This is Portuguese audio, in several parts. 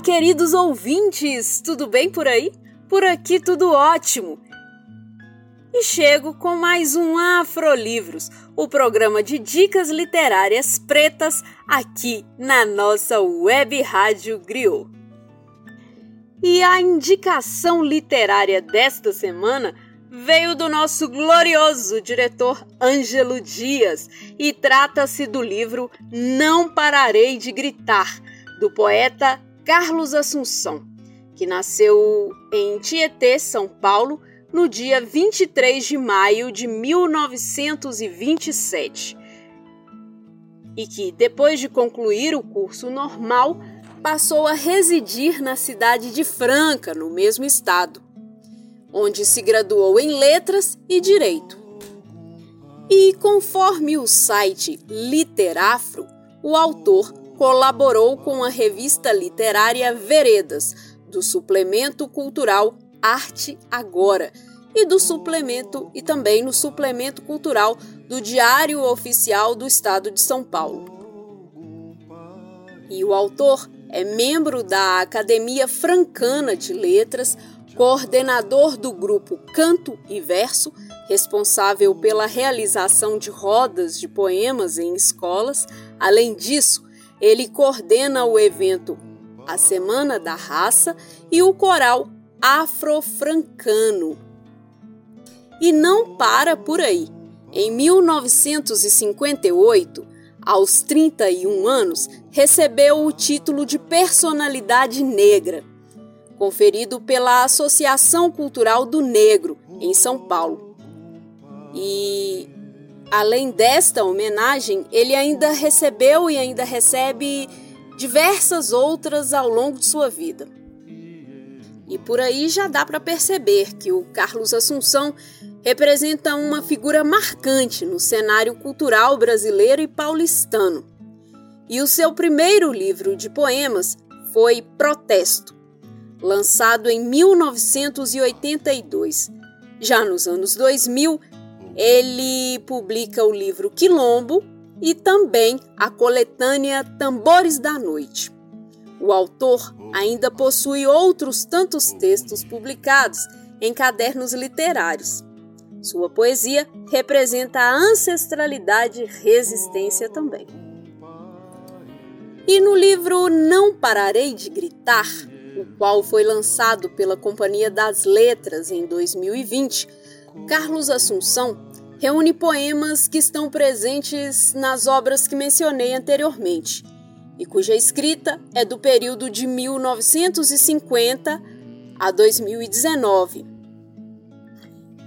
queridos ouvintes! Tudo bem por aí? Por aqui tudo ótimo! E chego com mais um Afrolivros, o programa de dicas literárias pretas aqui na nossa web rádio Griot. E a indicação literária desta semana veio do nosso glorioso diretor Ângelo Dias e trata-se do livro Não Pararei de Gritar, do poeta Carlos Assunção, que nasceu em Tietê, São Paulo, no dia 23 de maio de 1927. E que, depois de concluir o curso normal, passou a residir na cidade de Franca, no mesmo estado, onde se graduou em Letras e Direito. E conforme o site Literafro, o autor colaborou com a revista literária Veredas, do suplemento cultural Arte Agora e do suplemento e também no suplemento cultural do Diário Oficial do Estado de São Paulo. E o autor é membro da Academia Francana de Letras, coordenador do grupo Canto e Verso, responsável pela realização de rodas de poemas em escolas. Além disso, ele coordena o evento A Semana da Raça e o coral afrofrancano. E não para por aí. Em 1958, aos 31 anos, recebeu o título de Personalidade Negra, conferido pela Associação Cultural do Negro, em São Paulo. E, além desta homenagem, ele ainda recebeu e ainda recebe diversas outras ao longo de sua vida. E por aí já dá para perceber que o Carlos Assunção representa uma figura marcante no cenário cultural brasileiro e paulistano. E o seu primeiro livro de poemas foi Protesto, lançado em 1982. Já nos anos 2000, ele publica o livro Quilombo e também a coletânea Tambores da Noite. O autor ainda possui outros tantos textos publicados em cadernos literários. Sua poesia representa a ancestralidade e resistência também. E no livro Não Pararei de Gritar, o qual foi lançado pela Companhia das Letras em 2020, Carlos Assunção reúne poemas que estão presentes nas obras que mencionei anteriormente e cuja escrita é do período de 1950 a 2019.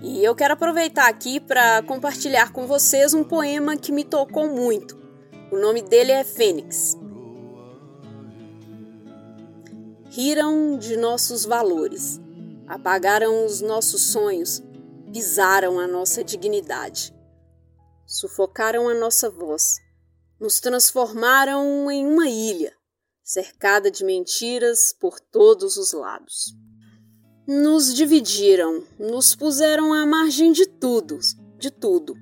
E eu quero aproveitar aqui para compartilhar com vocês um poema que me tocou muito. O nome dele é Fênix. Riram de nossos valores, apagaram os nossos sonhos, pisaram a nossa dignidade, sufocaram a nossa voz nos transformaram em uma ilha, cercada de mentiras por todos os lados. Nos dividiram, nos puseram à margem de tudo, de tudo.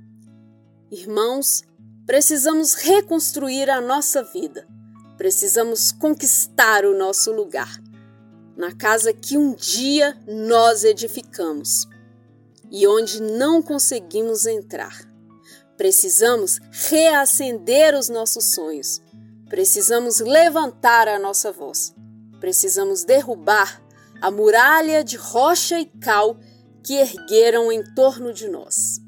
Irmãos, precisamos reconstruir a nossa vida. Precisamos conquistar o nosso lugar na casa que um dia nós edificamos e onde não conseguimos entrar. Precisamos reacender os nossos sonhos. Precisamos levantar a nossa voz. Precisamos derrubar a muralha de rocha e cal que ergueram em torno de nós.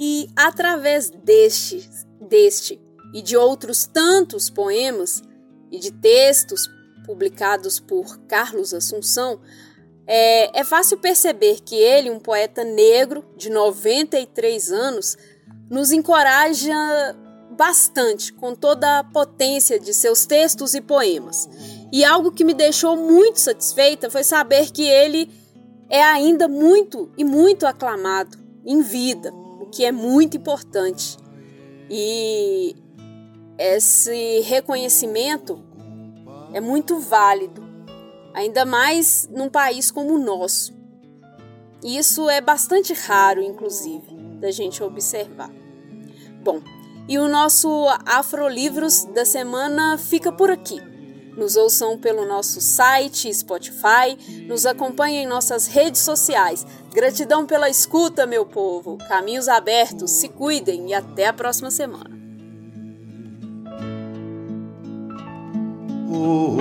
E através deste, deste e de outros tantos poemas e de textos publicados por Carlos Assunção, é, é fácil perceber que ele, um poeta negro de 93 anos, nos encoraja bastante com toda a potência de seus textos e poemas. E algo que me deixou muito satisfeita foi saber que ele é ainda muito e muito aclamado em vida, o que é muito importante. E esse reconhecimento é muito válido ainda mais num país como o nosso. E isso é bastante raro, inclusive, da gente observar. Bom, e o nosso Afrolivros da semana fica por aqui. Nos ouçam pelo nosso site, Spotify, nos acompanhem em nossas redes sociais. Gratidão pela escuta, meu povo. Caminhos abertos, se cuidem e até a próxima semana. Oh,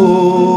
just